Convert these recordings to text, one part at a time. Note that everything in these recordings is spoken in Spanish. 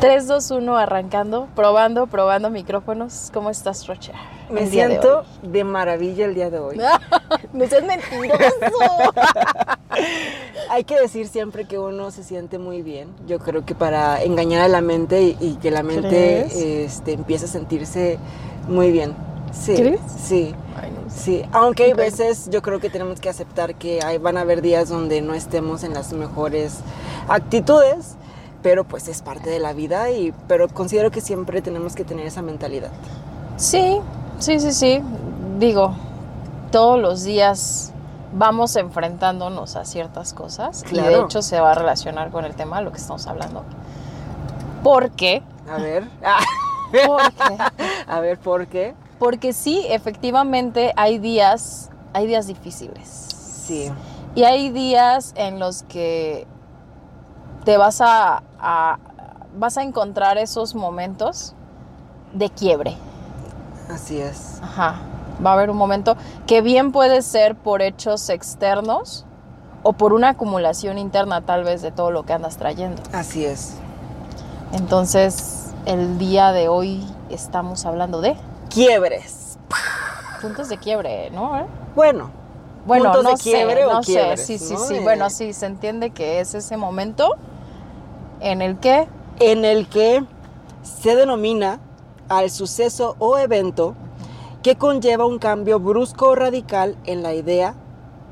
3, 2, 1, arrancando, probando, probando micrófonos. ¿Cómo estás, Rocha? Me siento de, maravilla el día de hoy. no seas mentiroso. Hay que decir siempre que uno se siente muy bien. Yo creo que para engañar a la mente y, que la mente este, empiece a sentirse muy bien. Sí, ¿Crees? Sí. Sí, aunque hay veces yo creo que tenemos que aceptar que hay, van a haber días donde no estemos en las mejores actitudes pero pues es parte de la vida y pero considero que siempre tenemos que tener esa mentalidad. Sí, sí, sí, sí. Digo, todos los días vamos enfrentándonos a ciertas cosas y de hecho se va a relacionar con el tema de lo que estamos hablando. ¿Por qué? A ver. ¿Por qué? A ver, ¿por qué? Porque sí, efectivamente hay días, hay días difíciles. Sí. Y hay días en los que te vas a, vas a encontrar esos momentos de quiebre. Así es. Ajá. Va a haber un momento que bien puede ser por hechos externos o por una acumulación interna tal vez de todo lo que andas trayendo. Así es. Entonces, el día de hoy estamos hablando de quiebres. Puntos de quiebre, ¿no? Bueno, bueno, no de quiebre o sé, sí, sí, sí. Bueno, sí, se entiende que es ese momento en el que... En el que se denomina al suceso o evento que conlleva un cambio brusco o radical en la idea,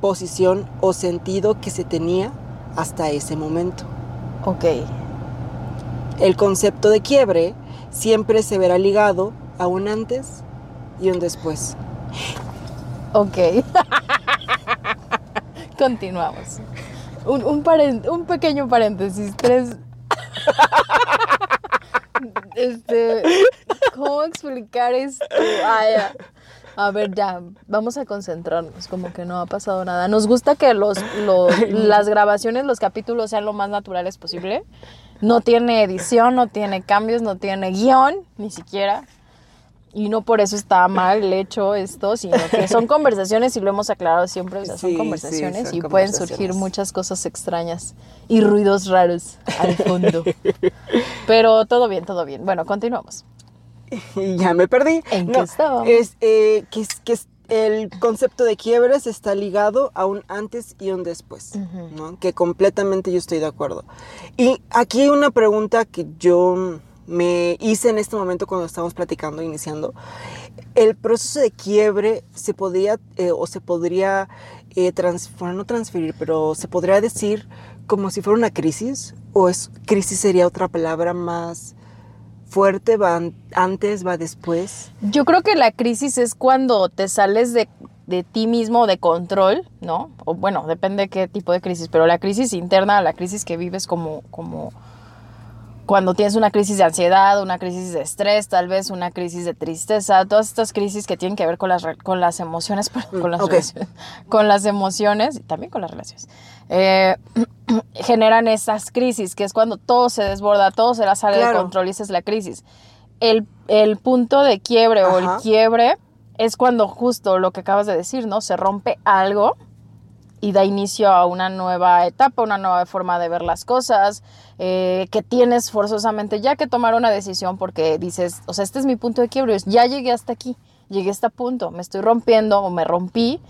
posición o sentido que se tenía hasta ese momento. Ok. El concepto de quiebre siempre se verá ligado a un antes y un después. Ok. Continuamos. Un, un, un pequeño paréntesis. Tres, este, ¿cómo explicar esto? a ver, ya, vamos a concentrarnos, como que no ha pasado nada. Nos gusta que los, las grabaciones, los capítulos sean lo más naturales posible. No tiene edición, no tiene cambios, no tiene guion, ni siquiera. Y no por eso está mal hecho esto, sino que son conversaciones y lo hemos aclarado siempre, o sea, son conversaciones y pueden surgir muchas cosas extrañas y ruidos raros al fondo. Pero todo bien, todo bien. Bueno, continuamos. ya me perdí. ¿En qué estábamos? Es, eh, que, que el concepto de quiebres está ligado a un antes y un después, ¿no? que completamente yo estoy de acuerdo. Y aquí hay una pregunta que yo me hice en este momento cuando estábamos platicando, iniciando, el proceso de quiebre se podía eh, o se podría eh, no transferir, pero se podría decir como si fuera una crisis o es crisis sería otra palabra más fuerte, va antes, va después. Yo creo que la crisis es cuando te sales de, de ti mismo de control, ¿no? O bueno, depende de qué tipo de crisis, pero la crisis interna, la crisis que vives como, como cuando tienes una crisis de ansiedad, una crisis de estrés, tal vez una crisis de tristeza, todas estas crisis que tienen que ver con las, con las emociones, con las, con las emociones y también con las relaciones, eh, generan esas crisis, que es cuando todo se desborda, todo se la sale de control y esa es la crisis. El, punto de quiebre o el quiebre es cuando justo lo que acabas de decir, ¿no? Se rompe algo y da inicio a una nueva etapa, una nueva forma de ver las cosas, eh, que tienes forzosamente ya que tomar una decisión porque dices, o sea, este es mi punto de quiebre, ya llegué hasta aquí, llegué a este punto, me estoy rompiendo o me rompí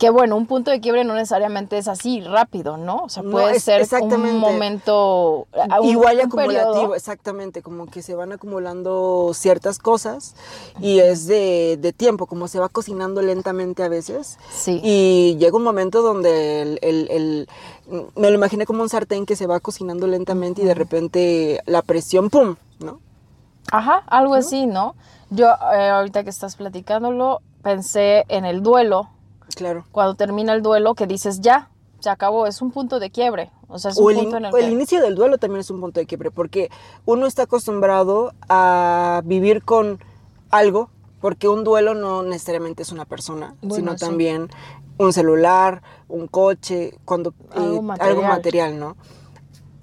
que bueno, un punto de quiebre no necesariamente es así rápido, ¿no? O sea, puede ser un momento igual acumulativo, exactamente, como que se van acumulando ciertas cosas y es de, tiempo, como se va cocinando lentamente a veces. Sí. Y llega un momento donde el, me lo imaginé como un sartén que se va cocinando lentamente y de repente la presión, ¡pum! ¿no? Ajá, algo así, ¿no? Yo eh, ahorita que estás platicándolo, pensé en el duelo Claro. Cuando termina el duelo, que dices, ya, se acabó, es un punto de quiebre. O sea, es un punto en el, el inicio del duelo también es un punto de quiebre, porque uno está acostumbrado a vivir con algo, porque un duelo no necesariamente es una persona, sino también un celular, un coche, cuando algo, material. algo material, ¿no?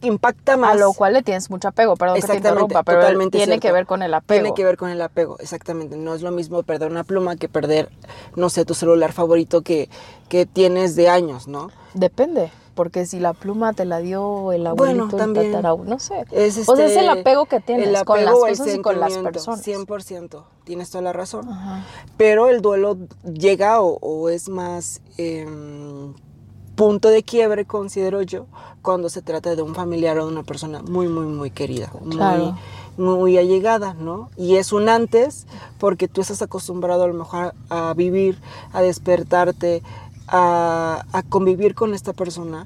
Impacta más. A lo cual le tienes mucho apego, perdón que te Exactamente, interrumpa, pero totalmente tiene que ver con el apego. Tiene que ver con el apego, exactamente. No es lo mismo perder una pluma que perder, no sé, tu celular favorito que, que tienes de años, ¿no? Depende, porque si la pluma te la dio el abuelito, Bueno, también. el no sé. Es, o sea, es este, el apego que tienes con las cosas y con las personas. 100%, tienes toda la razón. Ajá. Pero el duelo llega o, o es más em, punto de quiebre, considero yo, cuando se trata de un familiar o de una persona muy, muy, muy querida, Claro. muy, muy allegada, ¿no? Y es un antes porque tú estás acostumbrado a lo mejor a vivir, a despertarte, a, a convivir con esta persona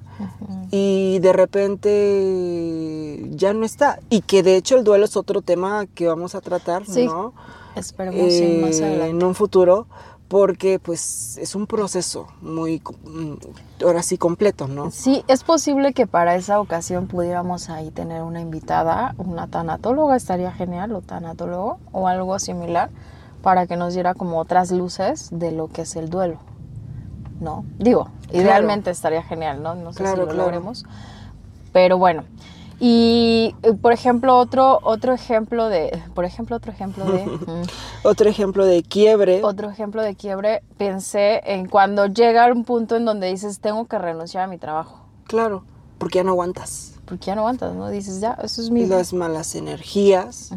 y de repente ya no está. Y que de hecho el duelo es otro tema que vamos a tratar, Sí, ¿no? Esperemos sí, más Eh, adelante. en un futuro, porque pues es un proceso muy, mm, ahora sí, completo, ¿no? Sí, es posible que para esa ocasión pudiéramos ahí tener una invitada, una tanatóloga, estaría genial, o tanatólogo, o algo similar, para que nos diera como otras luces de lo que es el duelo, ¿no? Digo, idealmente estaría genial, ¿no? No sé Claro, si lo claro. logremos, pero bueno. Y, eh, por ejemplo, otro, otro ejemplo de, por ejemplo, otro ejemplo de... mm, Otro ejemplo de quiebre. otro ejemplo de quiebre, pensé en cuando llega un punto en donde dices, tengo que renunciar a mi trabajo. Claro, porque ya no aguantas. Porque ya no aguantas, ¿no? Dices, ya, eso es mi... Las malas energías,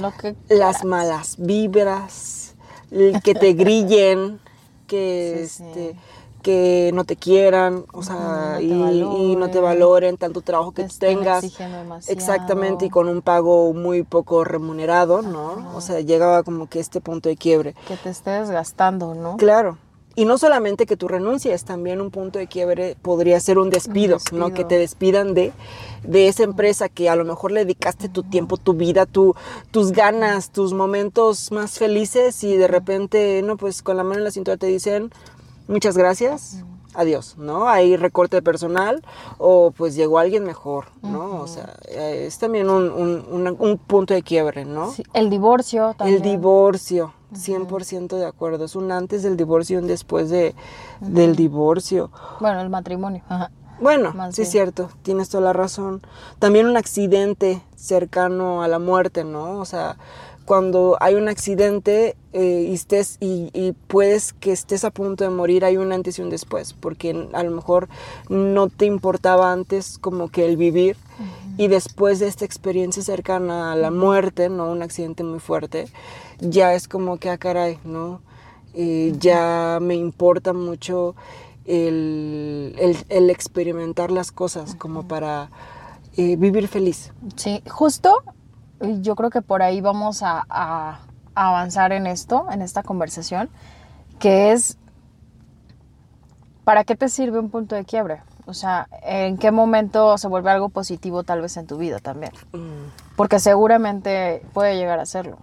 lo que las malas vibras, el que te grillen, que Sí, sí. este que no te quieran, o sea, no y, y no te valoren, tanto trabajo que te tengas. Exactamente, y con un pago muy poco remunerado, ¿no? O sea, llegaba como que este punto de quiebre. Que te esté desgastando, ¿no? Claro. Y no solamente que tú renuncies, también un punto de quiebre podría ser un despido, ¿no? despido. Que te despidan de, de esa empresa que a lo mejor le dedicaste tu tiempo, tu vida, tu, tus ganas, tus momentos más felices y de repente, no, pues con la mano en la cintura te dicen muchas gracias, adiós, ¿no? Hay recorte de personal o pues llegó alguien mejor, ¿no? O sea, eh, es también un, un- punto de quiebre, ¿no? Sí, el divorcio también. El divorcio, 100% de acuerdo. Es un antes del divorcio y un después de, del divorcio. Bueno, el matrimonio. Ajá. Bueno, Más sí es cierto, tienes toda la razón. También un accidente cercano a la muerte, ¿no? O sea, cuando hay un accidente eh, y, estés, y, y puedes que estés a punto de morir, hay un antes y un después, porque a lo mejor no te importaba antes como que el vivir y después de esta experiencia cercana a la muerte, ¿no? Un accidente muy fuerte, ya es como que, ah, caray, ¿no? Eh, ya me importa mucho el, el- el experimentar las cosas como para eh, vivir feliz. Sí, justo yo creo que por ahí vamos a, a- a avanzar en esto, en esta conversación, que es, ¿para qué te sirve un punto de quiebre? O sea, ¿en qué momento se vuelve algo positivo tal vez en tu vida también? Porque seguramente puede llegar a serlo.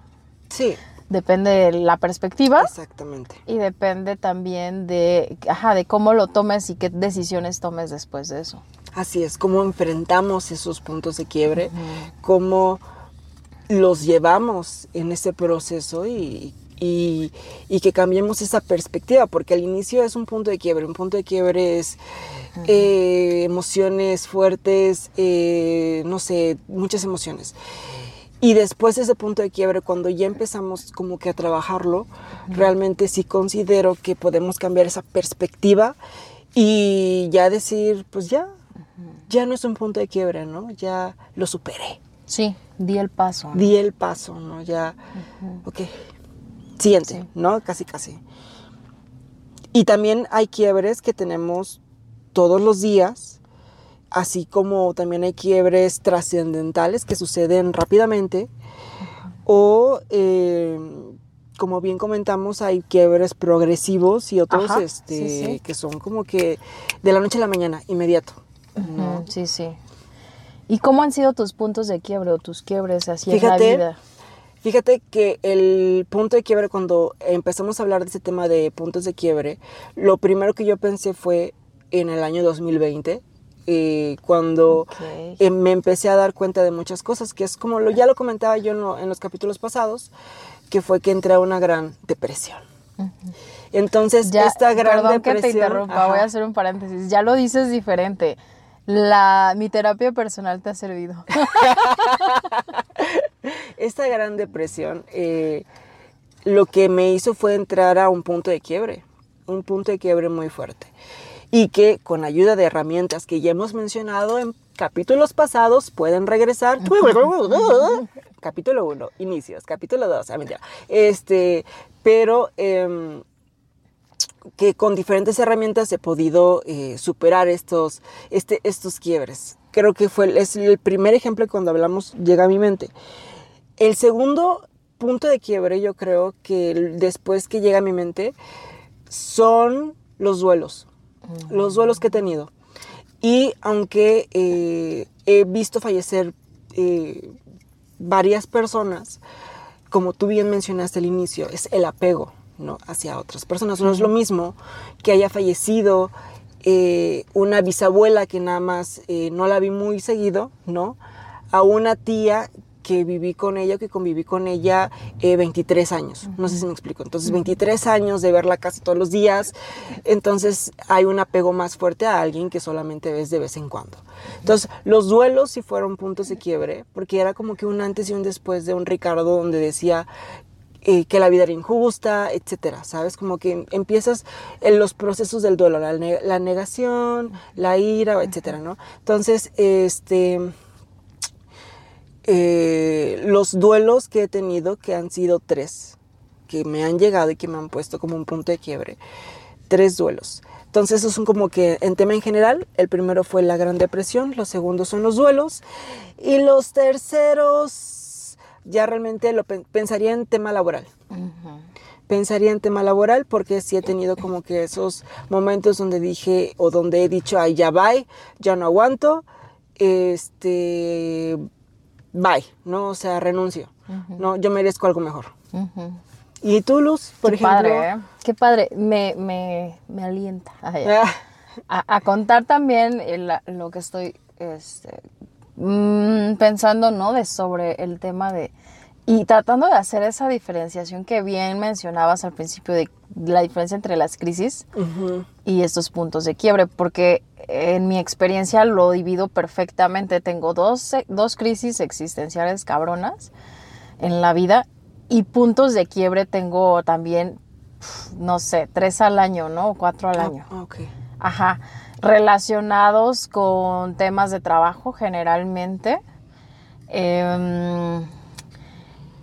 Sí, Depende de la perspectiva exactamente. y depende también de, ajá, de cómo lo tomes y qué decisiones tomes después de eso. Así es, cómo enfrentamos esos puntos de quiebre, cómo los llevamos en ese proceso y, y- y que cambiemos esa perspectiva, porque al inicio es un punto de quiebre, un punto de quiebre es eh, emociones fuertes, eh, no sé, muchas emociones. Y después de ese punto de quiebre, cuando ya empezamos como que a trabajarlo, realmente sí considero que podemos cambiar esa perspectiva y ya decir, pues ya, ya no es un punto de quiebre, ¿no? Ya lo superé, Sí, di el paso. ¿no? di el paso, ¿no? Ya, ok, siguiente, Sí. ¿no? Casi, casi. Y también hay quiebres que tenemos todos los días, así como también hay quiebres trascendentales que suceden rápidamente, o eh, como bien comentamos, hay quiebres progresivos y otros Ajá, este, sí, sí. que son como que de la noche a la mañana, inmediato. Sí, sí. ¿Y cómo han sido tus puntos de quiebre o tus quiebres así en Fíjate, la vida? Fíjate que el punto de quiebre, cuando empezamos a hablar de ese tema de puntos de quiebre, lo primero que yo pensé fue en el año 2020, eh, cuando eh, me empecé a dar cuenta de muchas cosas, que es como lo, ya lo comentaba yo en, lo- en los capítulos pasados, que fue que entré a una gran depresión. Entonces, Ya, esta gran perdón que te depresión... interrumpa, voy a hacer un paréntesis. Ya lo dices diferente. La, mi terapia personal te ha servido. Esta gran depresión eh, lo que me hizo fue entrar a un punto de quiebre, un punto de quiebre muy fuerte. Y que con ayuda de herramientas que ya hemos mencionado en capítulos pasados pueden regresar. capítulo 1, inicios, capítulo 2, ah, Este, pero em, que con diferentes herramientas he podido eh, superar estos, este, estos quiebres. Creo que fue, es el primer ejemplo que cuando hablamos llega a mi mente. El segundo punto de quiebre, yo creo que después que llega a mi mente, son los duelos. Los duelos que he tenido. Y aunque eh, he visto fallecer eh, varias personas, como tú bien mencionaste al inicio, es el apego ¿no? hacia otras personas. No es lo mismo que haya fallecido eh, una bisabuela que nada más no la vi muy seguido, ¿no? A una tía que viví con ella, que conviví con ella 23 eh, años. No sé si me explico. Entonces, 23 años de verla casi todos los días. Entonces, hay un apego más fuerte a alguien que solamente ves de vez en cuando. Entonces, los duelos sí fueron puntos de quiebre, porque era como que un antes y un después de un Ricardo donde decía eh, que la vida era injusta, etcétera, ¿sabes? Como que empiezas en los procesos del duelo, la, la negación, la ira, etcétera, ¿no? Entonces, este eh, los duelos que he tenido, que han sido tres, que me han llegado y que me han puesto como un punto de quiebre. Tres duelos. Entonces, esos son como que en tema en general. El primero fue la Gran Depresión, los segundos son los duelos. Y los terceros, ya realmente lo pensaría en tema laboral. Pensaría en tema laboral porque sí he tenido como que esos momentos donde dije o donde he dicho, ay, ya va, ya no aguanto. Este, bye, ¿no? O sea, renuncio, ¿no? Yo merezco algo mejor. ¿Y tú, Luz, por Qué ejemplo? Padre, ¿eh? Qué padre, me, me, me alienta ah. a, contar también lo que estoy este, mm, pensando, ¿no? De sobre el tema de... Y tratando de hacer esa diferenciación que bien mencionabas al principio de la diferencia entre las crisis y estos puntos de quiebre, porque en mi experiencia lo divido perfectamente. Tengo dos, dos crisis existenciales cabronas en la vida y puntos de quiebre tengo también, no sé, tres al año, ¿no? O cuatro al ah, año. Ajá. Relacionados con temas de trabajo generalmente. Em,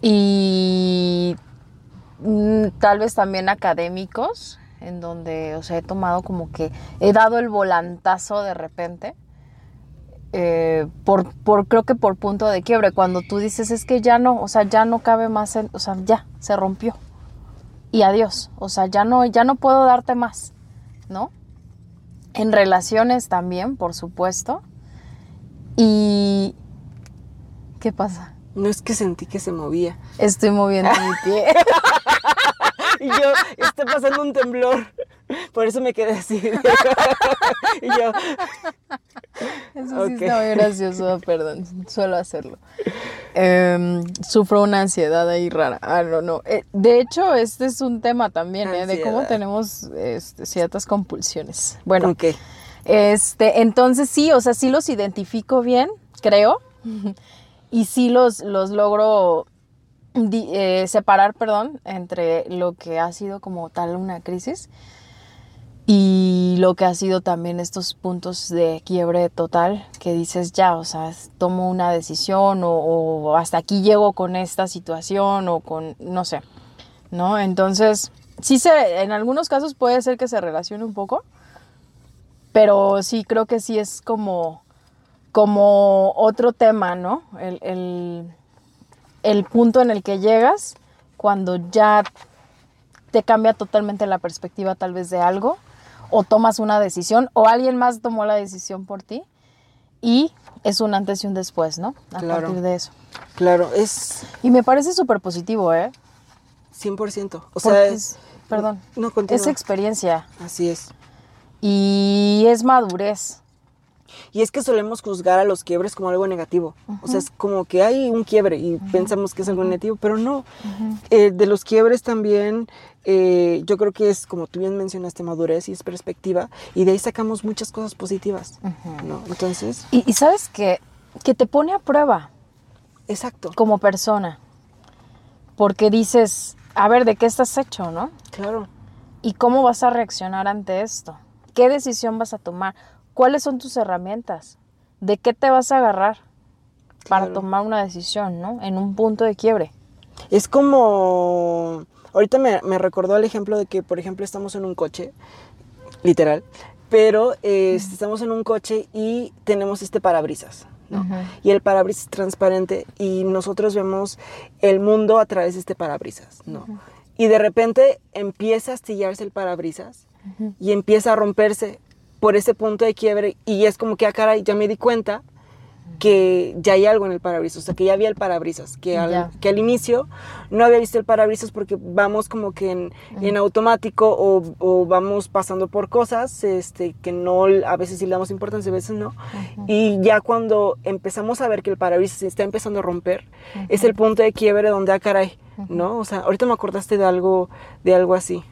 y mm, tal vez también académicos en donde, o sea, he tomado como que he dado el volantazo de repente. Eh, por, por, creo que por punto de quiebre, cuando tú dices es que ya no, o sea, ya no cabe más, o sea, ya, se rompió. Y adiós, o sea, ya no, ya no puedo darte más, ¿no? En relaciones también, por supuesto. Y... ¿Qué pasa? No es que sentí que se movía. Estoy moviendo mi pie. y yo, está pasando un temblor. Por eso me quedé así. y yo. Eso sí está muy gracioso, perdón, suelo hacerlo. Em, sufro una ansiedad ahí rara. Ah, no, no. Eh, de hecho, este es un tema también, ¿eh? De cómo tenemos este, ciertas compulsiones. Bueno, qué? este, entonces sí, o sea, sí los identifico bien, creo. y sí los, los logro eh, separar, perdón, entre lo que ha sido como tal una crisis y lo que ha sido también estos puntos de quiebre total que dices ya, o sea, tomo una decisión o, hasta aquí llego con esta situación o con, no sé, ¿no? Entonces, sí se, en algunos casos puede ser que se relacione un poco, pero sí creo que sí es como, como otro tema, ¿no? el el punto en el que llegas cuando ya te cambia totalmente la perspectiva tal vez de algo o tomas una decisión o alguien más tomó la decisión por ti y es un antes y un después, ¿no? A partir de eso. Claro, es... Y me parece súper positivo, ¿eh? 100%. O sea, es... Perdón. No, Es experiencia. Así es. Y es madurez. Y es que solemos juzgar a los quiebres como algo negativo. O sea, es como que hay un quiebre y pensamos que es algo negativo, pero no. Eh, de los quiebres también, eh, yo creo que es, como tú bien mencionaste, madurez y es perspectiva. Y de ahí sacamos muchas cosas positivas. ¿no? Entonces. Y, y sabes que, que te pone a prueba. Exacto. Como persona. Porque dices, a ver, ¿de qué estás hecho, no? Claro. ¿Y cómo vas a reaccionar ante esto? ¿Qué decisión vas a tomar? ¿Cuáles son tus herramientas? ¿De qué te vas a agarrar para Claro. tomar una decisión, ¿no? En un punto de quiebre. Es como. Ahorita me, me recordó el ejemplo de que, por ejemplo, estamos en un coche, literal, pero eh, estamos en un coche y tenemos este parabrisas. ¿no? Y el parabrisas es transparente y nosotros vemos el mundo a través de este parabrisas. ¿no? Y de repente empieza a astillarse el parabrisas y empieza a romperse por ese punto de quiebre y es como que, ah, caray, ya me di cuenta que ya hay algo en el parabrisas, o sea, que ya había el parabrisas, que al, que al inicio no había visto el parabrisas porque vamos como que en, en automático o, o vamos pasando por cosas este, que no, a veces sí le damos importancia, a veces no. Y ya cuando empezamos a ver que el parabrisas se está empezando a romper, es el punto de quiebre donde, ah, caray, ¿no? O sea, ahorita me acordaste de algo, de algo así.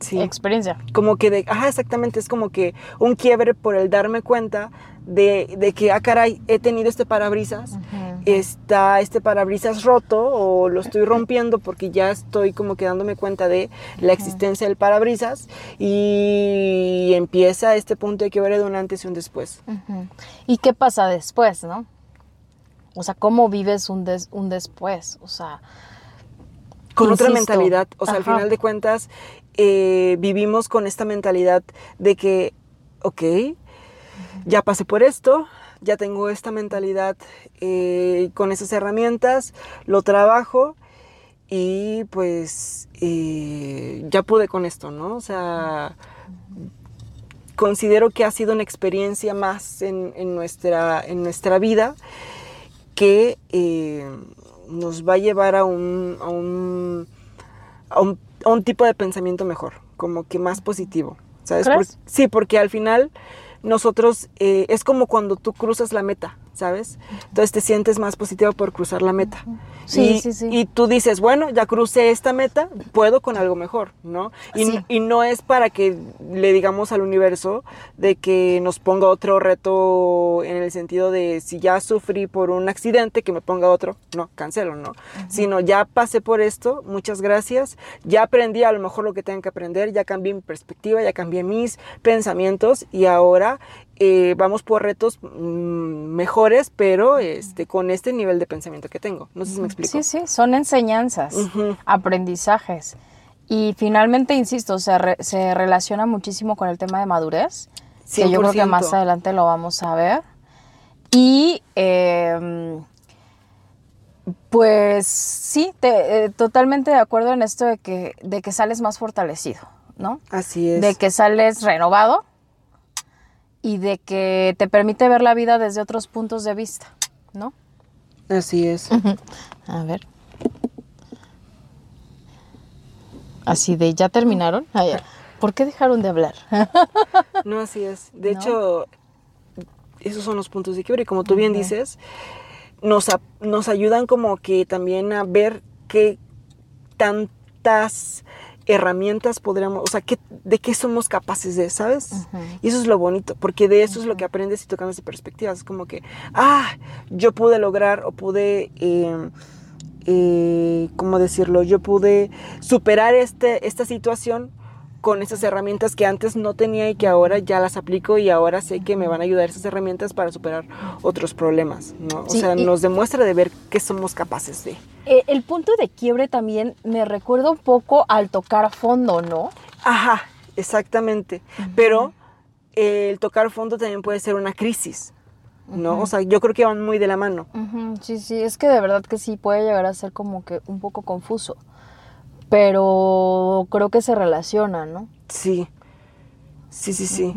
Sí. Experiencia. Como que de, ajá, exactamente, es como que un quiebre por el darme cuenta de, de que, ah, caray, he tenido este parabrisas, está este parabrisas roto o lo estoy rompiendo porque ya estoy como que dándome cuenta de la existencia del parabrisas y empieza este punto de quiebre de un antes y un después. ¿Y qué pasa después, no? O sea, ¿cómo vives un, des- un después? O sea, Con otra mentalidad, o sea, al final de cuentas, eh, vivimos con esta mentalidad de que, ok, ya pasé por esto, ya tengo esta mentalidad eh, con esas herramientas, lo trabajo y pues eh, ya pude con esto, ¿no? O sea, considero que ha sido una experiencia más en, en nuestra, en nuestra vida que nos va a llevar a un, a un, a un, a un tipo de pensamiento mejor, como que más positivo. ¿Sabes? ¿Crees? Por- sí, porque al final nosotros eh, es como cuando tú cruzas la meta, ¿sabes? Entonces te sientes más positivo por cruzar la meta. Sí, y, sí, sí. y tú dices, bueno, ya crucé esta meta, puedo con algo mejor, ¿no? Y, Sí. y no es para que le digamos al universo de que nos ponga otro reto en el sentido de si ya sufrí por un accidente, que me ponga otro, no, cancelo, ¿no? Sino ya pasé por esto, muchas gracias, ya aprendí a lo mejor lo que tengo que aprender, ya cambié mi perspectiva, ya cambié mis pensamientos y ahora eh, vamos por retos mm, mejores, pero este, con este nivel de pensamiento que tengo. No sé si me explico. sí, sí, son enseñanzas, Ujú. aprendizajes. Y finalmente, insisto, se, re- se relaciona muchísimo con el tema de madurez, que yo creo que 100%. más adelante lo vamos a ver. Y eh, pues sí, te- eh, totalmente de acuerdo en esto de que, de que sales más fortalecido, ¿no? Así es. De que sales renovado y de que te permite ver la vida desde otros puntos de vista, ¿no? Así es. A ver. Así de, ¿ya terminaron? ¿Por qué dejaron de hablar? No, así es. De ¿No? hecho, esos son los puntos de quiebre. Y como tú bien dices, nos, a- nos ayudan como que también a ver qué tantas herramientas podríamos, o sea, qué, de qué somos capaces de, ¿sabes? Y eso es lo bonito, porque de eso es lo que aprendes y tocando de perspectivas. Es como que, ah, yo pude lograr o pude, eh, eh, ¿cómo decirlo? Yo pude superar este, esta situación con esas herramientas que antes no tenía y que ahora ya las aplico y ahora sé que me van a ayudar esas herramientas para superar otros problemas, ¿no? O sea, nos demuestra de ver qué somos capaces de. Eh, el punto de quiebre también me recuerda un poco al tocar fondo, ¿no? Ajá, exactamente. Pero el tocar fondo también puede ser una crisis, ¿no? O sea, yo creo que van muy de la mano. Ujú, Sí, sí, es que de verdad que sí puede llegar a ser como que un poco confuso, pero creo que se relaciona, ¿no? Sí, sí, sí, sí.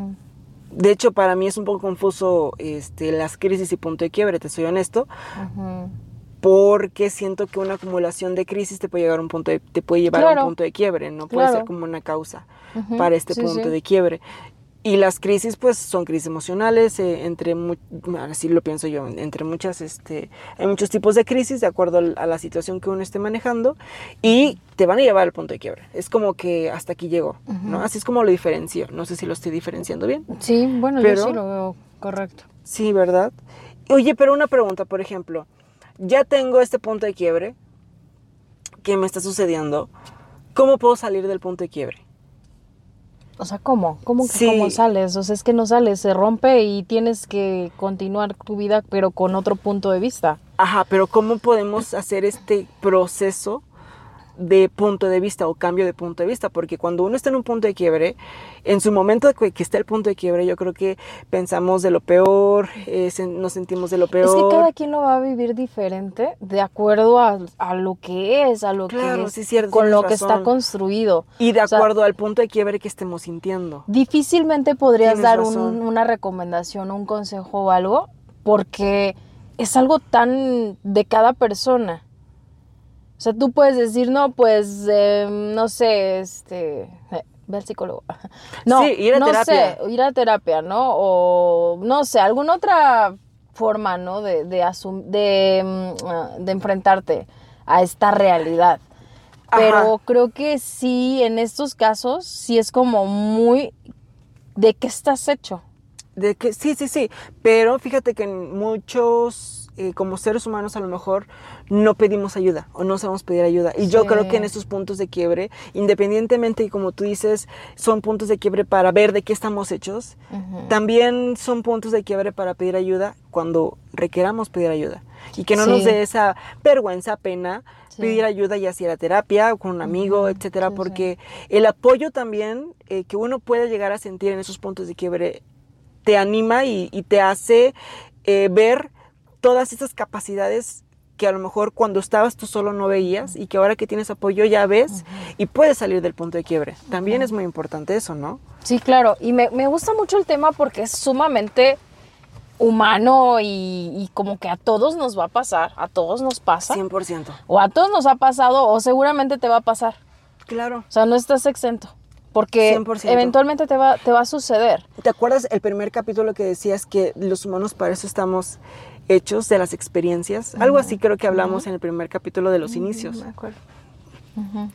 De hecho, para mí es un poco confuso este, las crisis y punto de quiebre, te soy honesto, porque siento que una acumulación de crisis te puede llegar a un punto de, te puede llevar a un punto de quiebre, no puede ser como una causa para este sí, punto sí. de quiebre. Y las crisis, pues, son crisis emocionales, eh, entre, así lo pienso yo, entre muchas, este, hay muchos tipos de crisis de acuerdo a la situación que uno esté manejando y te van a llevar al punto de quiebre. Es como que hasta aquí llegó, ¿no? Así es como lo diferencio. No sé si lo estoy diferenciando bien. Sí, bueno, yo sí lo veo correcto. Sí, ¿verdad? Oye, pero una pregunta, por ejemplo, ya tengo este punto de quiebre que me está sucediendo. ¿Cómo puedo salir del punto de quiebre? O sea, ¿cómo? ¿Cómo, que, ¿Cómo sales? O sea, es que no sales, se rompe y tienes que continuar tu vida, pero con otro punto de vista. Ajá, pero ¿cómo podemos hacer este proceso de punto de vista o cambio de punto de vista, porque cuando uno está en un punto de quiebre, en su momento de que, está el punto de quiebre, yo creo que pensamos de lo peor, eh, nos sentimos de lo peor. Es que cada quien lo va a vivir diferente de acuerdo a, lo que es, a lo que es, cierto, con lo que está construido. Y de acuerdo al punto de quiebre que estemos sintiendo. Difícilmente podrías dar una recomendación, un consejo o algo, porque es algo tan de cada persona. O sea, tú puedes decir, no, pues, em, no sé, este, eh, ve al psicólogo. No, ir a no sé, ir a terapia, ¿no? O, no sé, alguna otra forma, ¿no? De, de, de, mm, ah, de enfrentarte a esta realidad. Pero creo que sí, en estos casos, sí es como muy de qué estás hecho. De que, sí, sí, sí. Pero fíjate que en muchos eh, como seres humanos a lo mejor no pedimos ayuda o no sabemos pedir ayuda. Y yo creo que en estos puntos de quiebre, independientemente y como tú dices, son puntos de quiebre para ver de qué estamos hechos, también son puntos de quiebre para pedir ayuda cuando requeramos pedir ayuda. Y que no nos dé esa vergüenza, pena, pedir ayuda ya sea la terapia o con un amigo, etcétera, porque el apoyo también eh, que uno puede llegar a sentir en esos puntos de quiebre te anima y, te hace eh, ver todas esas capacidades que a lo mejor cuando estabas tú solo no veías y que ahora que tienes apoyo ya ves y puedes salir del punto de quiebre. También es muy importante eso, ¿no? Sí, claro. Y me, gusta mucho el tema porque es sumamente humano y, y, como que a todos nos va a pasar, a todos nos pasa. 100%. O a todos nos ha pasado o seguramente te va a pasar. Claro. O sea, no estás exento. Porque eventualmente te va, te va a suceder. ¿Te acuerdas el primer capítulo que decías que los humanos para eso estamos hechos de las experiencias? Algo así creo que hablamos en el primer capítulo de los inicios. Me acuerdo.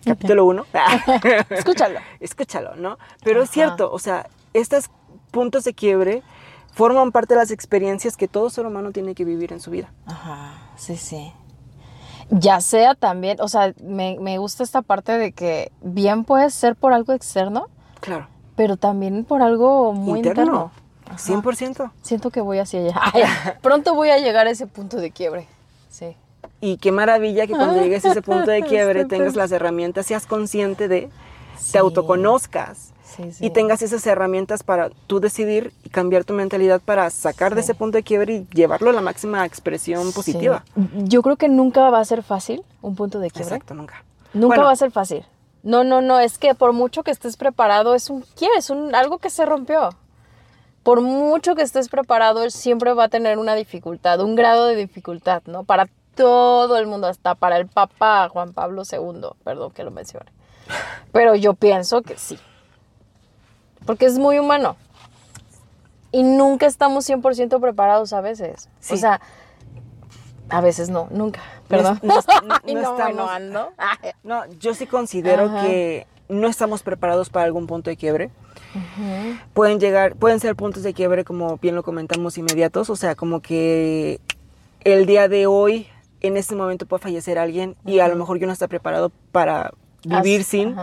Capítulo 1. Escúchalo. Escúchalo, ¿no? Pero es cierto, o sea, estos puntos de quiebre forman parte de las experiencias que todo ser humano tiene que vivir en su vida. Ajá, sí, sí. Ya sea también, o sea, me, me gusta esta parte de que bien puede ser por algo externo. Claro. Pero también por algo muy interno. 100%. Siento que voy hacia allá. Pronto voy a llegar a ese punto de quiebre. Sí. Y qué maravilla que cuando llegues a ese punto de quiebre tengas las herramientas, seas consciente de, te autoconozcas y tengas esas herramientas para tú decidir y cambiar tu mentalidad para sacar de ese punto de quiebre y llevarlo a la máxima expresión positiva. Yo creo que nunca va a ser fácil un punto de quiebre. Exacto, nunca. Nunca va a ser fácil. No, no, no, es que por mucho que estés preparado, es un quiebre, es un, algo que se rompió. Por mucho que estés preparado, siempre va a tener una dificultad, un grado de dificultad, ¿no? Para todo el mundo, hasta para el Papa Juan Pablo II, perdón que lo mencione. Pero yo pienso que sí porque es muy humano. Y nunca estamos 100% preparados a veces. O sea, a veces no, nunca. Perdón. No, estamos, no, yo sí considero que no estamos preparados para algún punto de quiebre. Pueden llegar, pueden ser puntos de quiebre, como bien lo comentamos, inmediatos. O sea, como que el día de hoy, en este momento puede fallecer alguien y a lo mejor yo no está preparado para vivir sin.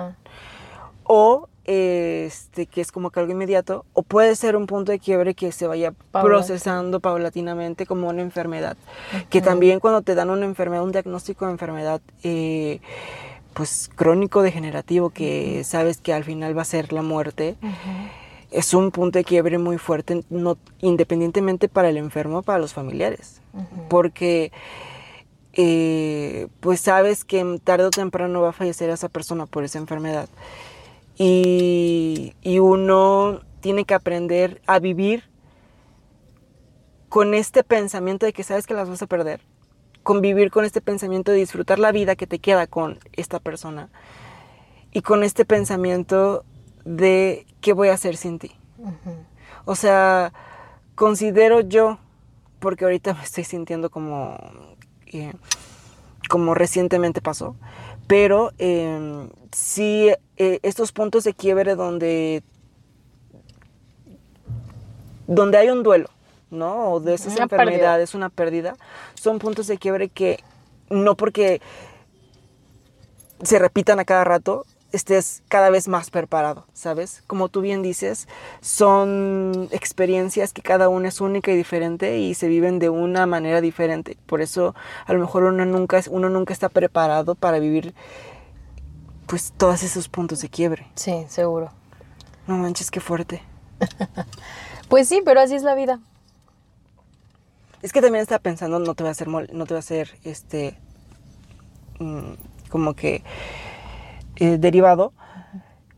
O este, que es como que algo inmediato, o puede ser un punto de quiebre que se vaya procesando paulatinamente como una enfermedad. Que también cuando te dan una enfermedad, un diagnóstico de enfermedad, eh, pues crónico degenerativo, que sabes que al final va a ser la muerte, es un punto de quiebre muy fuerte, no, independientemente para el enfermo, para los familiares. Porque... Eh, pues sabes que tarde o temprano va a fallecer esa persona por esa enfermedad. Y, uno tiene que aprender a vivir con este pensamiento de que sabes que las vas a perder, convivir con este pensamiento de disfrutar la vida que te queda con esta persona y con este pensamiento de qué voy a hacer sin ti. O sea, considero yo, porque ahorita me estoy sintiendo como, eh, como recientemente pasó, pero eh, sí, eh, estos puntos de quiebre donde, donde hay un duelo, ¿no? O de esas Una enfermedades, una pérdida, son puntos de quiebre que no porque se repitan a cada rato, estés cada vez más preparado, ¿sabes? Como tú bien dices, son experiencias que cada una es única y diferente y se viven de una manera diferente. Por eso a lo mejor uno nunca, uno nunca está preparado para vivir pues todos esos puntos de quiebre. Sí, seguro. No manches, qué fuerte. Pues sí, pero así es la vida. Es que también estaba pensando, no te voy a hacer, mol- no te voy a hacer, este, mm, como que eh, derivado.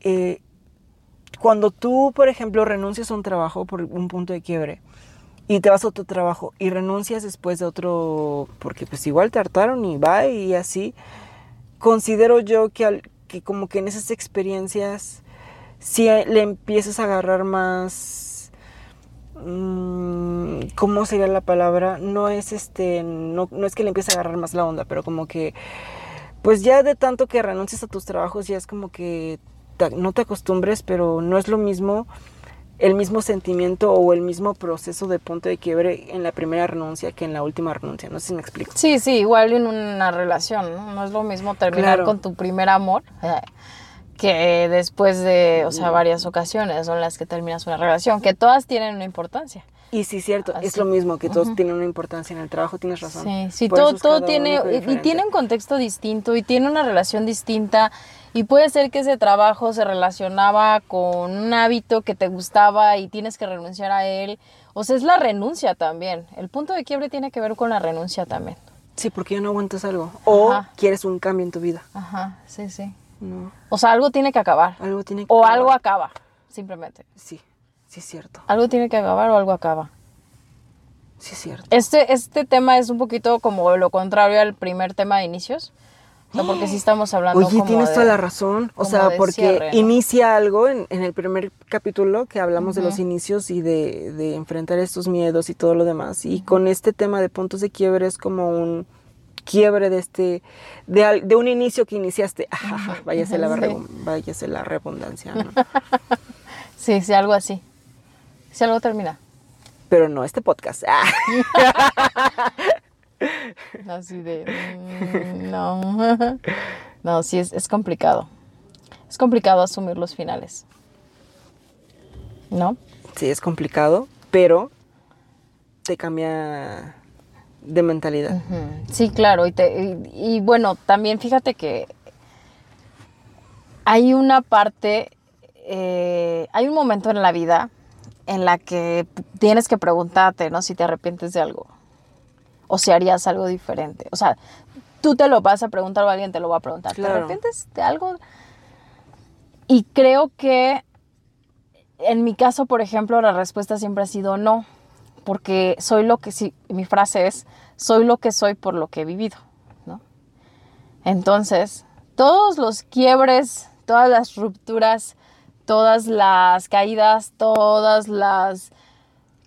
Eh, cuando tú, por ejemplo, renuncias a un trabajo por un punto de quiebre y te vas a otro trabajo y renuncias después de otro, porque pues igual te hartaron y va y así, considero yo que, al- que como que en esas experiencias sí le empiezas a agarrar más ¿cómo sería la palabra? No es este, no, no es que le empiece a agarrar más la onda, pero como que, pues ya de tanto que renuncias a tus trabajos, ya es como que te- no te acostumbres, pero no es lo mismo el mismo sentimiento o el mismo proceso de punto de quiebre en la primera renuncia que en la última renuncia. No sé si me explico. Sí, sí, igual en una relación, ¿no? No es lo mismo terminar Claro. con tu primer amor eh, que después de, o sea, varias ocasiones son las que terminas una relación, que todas tienen una importancia. Y sí, cierto, es Así. lo mismo, que todos tienen una importancia en el trabajo, tienes razón. Sí, sí, Por todo, es todo tiene, y- y tiene un contexto distinto y tiene una relación distinta y puede ser que ese trabajo se relacionaba con un hábito que te gustaba y tienes que renunciar a él. O sea, es la renuncia también. El punto de quiebre tiene que ver con la renuncia también. Sí, porque ya no aguantas algo. O Ajá. quieres un cambio en tu vida. Ajá, sí, sí. No, O sea, algo tiene que acabar. algo tiene que O acabar. algo acaba, simplemente. Sí, sí es cierto. Algo tiene que acabar o algo acaba. Sí es cierto. Este, este tema es un poquito como lo contrario al primer tema de inicios. O sea, porque sí estamos hablando Oye, como tienes de- toda la razón. O sea, porque cierre, ¿no? inicia algo en, en el primer capítulo que hablamos de los inicios y de, de enfrentar estos miedos y todo lo demás. Y con este tema de puntos de quiebre es como un quiebre de este, de, al- de un inicio que iniciaste. Ajaja, váyase, la, Sí. váyase la redundancia, ¿no? Sí, sí, algo así. Si algo termina. Pero no este podcast. Ah. Así de... mm, no. No, sí, es, es complicado. Es complicado asumir los finales. ¿No? Sí, es complicado, pero te cambia de mentalidad. Sí, claro. Y, te- y- y bueno, también fíjate que hay una parte, eh, hay un momento en la vida en la que tienes que preguntarte, ¿no? Si te arrepientes de algo o si harías algo diferente. O sea, tú te lo vas a preguntar o alguien te lo va a preguntar. Claro. ¿Te arrepientes de algo? Y creo que en mi caso, por ejemplo, la respuesta siempre ha sido no, porque soy lo que sí, mi frase es, soy lo que soy por lo que he vivido, ¿no? Entonces, todos los quiebres, todas las rupturas, todas las caídas, todas las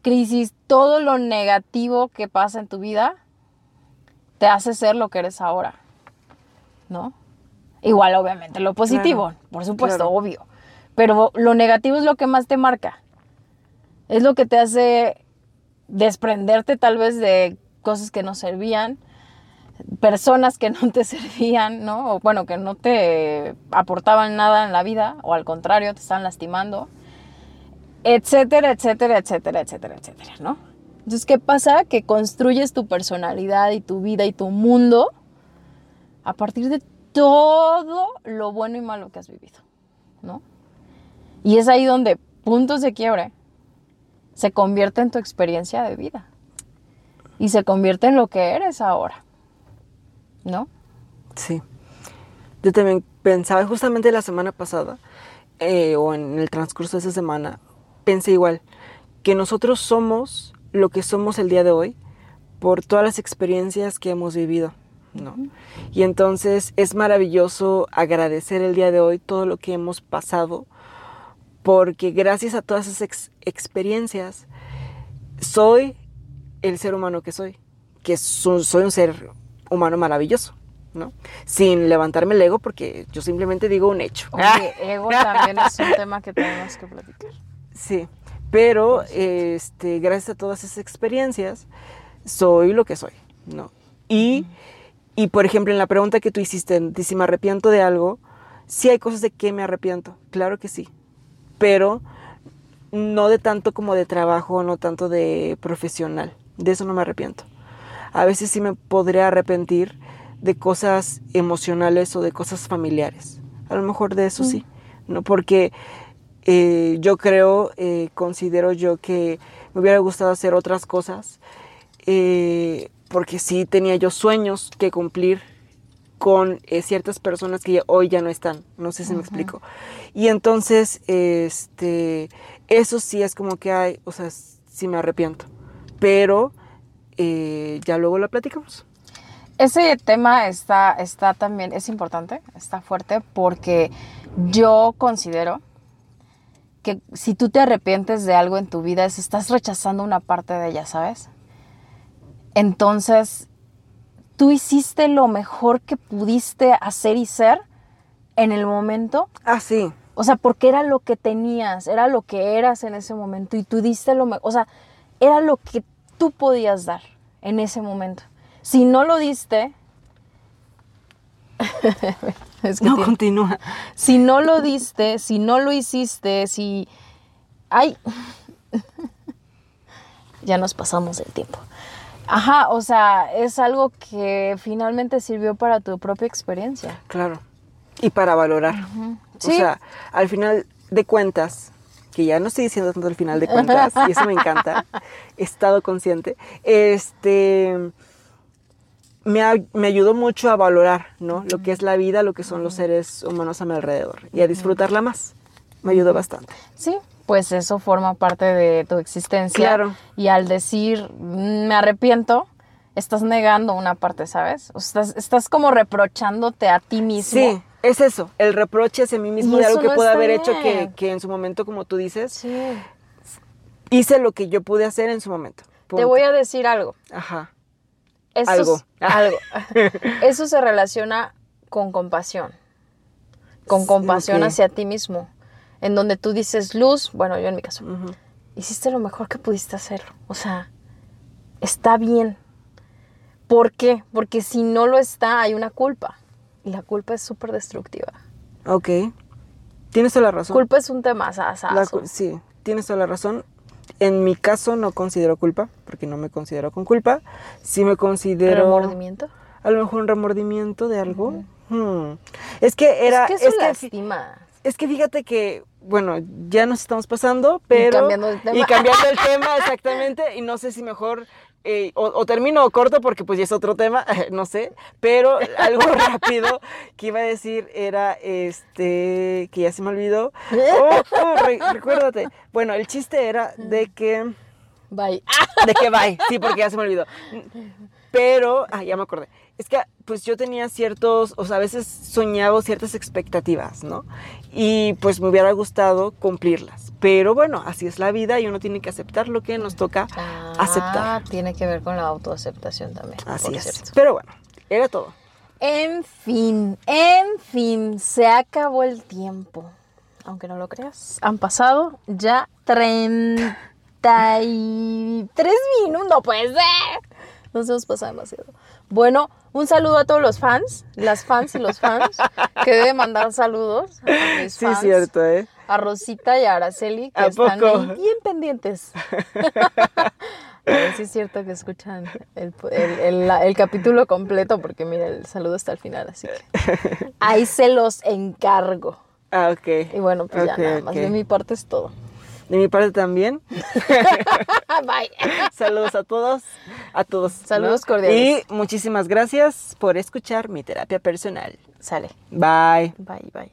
crisis, todo lo negativo que pasa en tu vida, te hace ser lo que eres ahora, ¿no? Igual, obviamente, lo positivo, Claro, por supuesto, claro. obvio. Pero lo negativo es lo que más te marca. Es lo que te hace desprenderte tal vez de cosas que no servían, personas que no te servían, ¿no? O bueno, que no te aportaban nada en la vida, o al contrario, te están lastimando, etcétera, etcétera, etcétera, etcétera, etcétera, ¿no? Entonces, ¿qué pasa? Que construyes tu personalidad y tu vida y tu mundo a partir de todo lo bueno y malo que has vivido, ¿no? Y es ahí donde puntos de quiebre se convierte en tu experiencia de vida y se convierte en lo que eres ahora, ¿no? Sí. Yo también pensaba, justamente la semana pasada, eh, o en el transcurso de esa semana, pensé igual, que nosotros somos lo que somos el día de hoy por todas las experiencias que hemos vivido, ¿no? Y entonces es maravilloso agradecer el día de hoy todo lo que hemos pasado porque gracias a todas esas ex- experiencias soy el ser humano que soy, que so- soy un ser humano maravilloso, ¿no? Sin levantarme el ego porque yo simplemente digo un hecho. Oye, ego también es un tema que tenemos que platicar. Sí, pero este, gracias a todas esas experiencias soy lo que soy, ¿no? Y, y por ejemplo, en la pregunta que tú hiciste, si me arrepiento de algo, sí hay cosas de que me arrepiento, claro que sí, pero no de tanto como de trabajo, no tanto de profesional, de eso no me arrepiento. A veces sí me podría arrepentir de cosas emocionales o de cosas familiares, a lo mejor de eso sí, ¿no? Porque eh, yo creo, eh, considero yo que me hubiera gustado hacer otras cosas, eh, porque sí tenía yo sueños que cumplir con eh, ciertas personas que ya- hoy ya no están, no sé si me explico. Y entonces, este, eso sí es como que hay, o sea, sí me arrepiento, pero eh, ya luego lo platicamos. Ese tema está, está también, es importante, está fuerte, porque yo considero que si tú te arrepientes de algo en tu vida, es, estás rechazando una parte de ella, ¿sabes? Entonces, tú hiciste lo mejor que pudiste hacer y ser en el momento. Ah, sí, O sea, porque era lo que tenías, era lo que eras en ese momento y tú diste lo mejor. O sea, era lo que tú podías dar en ese momento. Si no lo diste. es que no, tiene- continúa. si no lo diste, si no lo hiciste, si... Ay, ya nos pasamos el tiempo. Ajá, o sea, es algo que finalmente sirvió para tu propia experiencia. Claro. Y para valorar. Sí. O sea, al final de cuentas, que ya no estoy diciendo tanto al final de cuentas, y eso me encanta, he estado consciente, este, me, ha- me ayudó mucho a valorar, ¿no? Lo que es la vida, lo que son los seres humanos a mi alrededor, y a disfrutarla más. Me ayudó bastante. Sí, pues eso forma parte de tu existencia. Claro. Y al decir "Mm, me arrepiento, estás negando una parte, ¿sabes? O estás, estás como reprochándote a ti mismo. Sí, es eso, el reproche hacia mí mismo Y de algo que no haber hecho que, que en su momento, como tú dices, Sí. hice lo que yo pude hacer en su momento. Te voy a decir algo. Ajá. Eso Algo. es- algo. Eso se relaciona con compasión. Con compasión hacia ti mismo. En donde tú dices, Luz, bueno, yo en mi caso, hiciste lo mejor que pudiste hacer. O sea, está bien. ¿Por qué? Porque si no lo está, hay una culpa. Y la culpa es súper destructiva. Ok. Tienes toda la razón. Culpa es un tema cu- sí, tienes toda la razón. En mi caso no considero culpa, porque no me considero con culpa. Sí me considero ¿Remordimiento? a lo mejor un remordimiento de algo. Hmm. Es que era... es que eso es que. Es que fíjate que, bueno, ya nos estamos pasando, pero... cambiando de tema. Y cambiando el tema, exactamente. Y no sé si mejor... eh, o, o termino o corto porque pues ya es otro tema, no sé. Pero algo rápido que iba a decir era, este, que ya se me olvidó. Oh, oh, re- recuérdate. Bueno, el chiste era de que... Bye. De que bye, sí, porque ya se me olvidó. Pero, ah, ya me acordé. Es que, pues yo tenía ciertos, o sea, a veces soñaba ciertas expectativas, ¿no? Y pues me hubiera gustado cumplirlas. Pero bueno, así es la vida y uno tiene que aceptar lo que nos toca aceptar. Ah, tiene que ver con la autoaceptación también. Así es. cierto. Pero bueno, era todo. En fin, en fin, se acabó el tiempo. Aunque no lo creas, han pasado ya 33 minutos. No puede ser. Nos hemos pasado demasiado. Bueno, un saludo a todos los fans, las fans y los fans, que deben mandar saludos a mis Sí, cierto, ¿eh? a Rosita y a Araceli, que ¿A están poco? ahí bien pendientes. A ver si es cierto que escuchan el, el- el- la- el capítulo completo, porque mira, el saludo está al final, así que ahí se los encargo. Ah, ok. Y bueno, pues ya nada más de mi parte es todo. De mi parte también. Bye. Saludos a todos, a todos. ¿no? Saludos cordiales. Y muchísimas gracias por escuchar mi terapia personal. Sale. Bye. Bye, bye.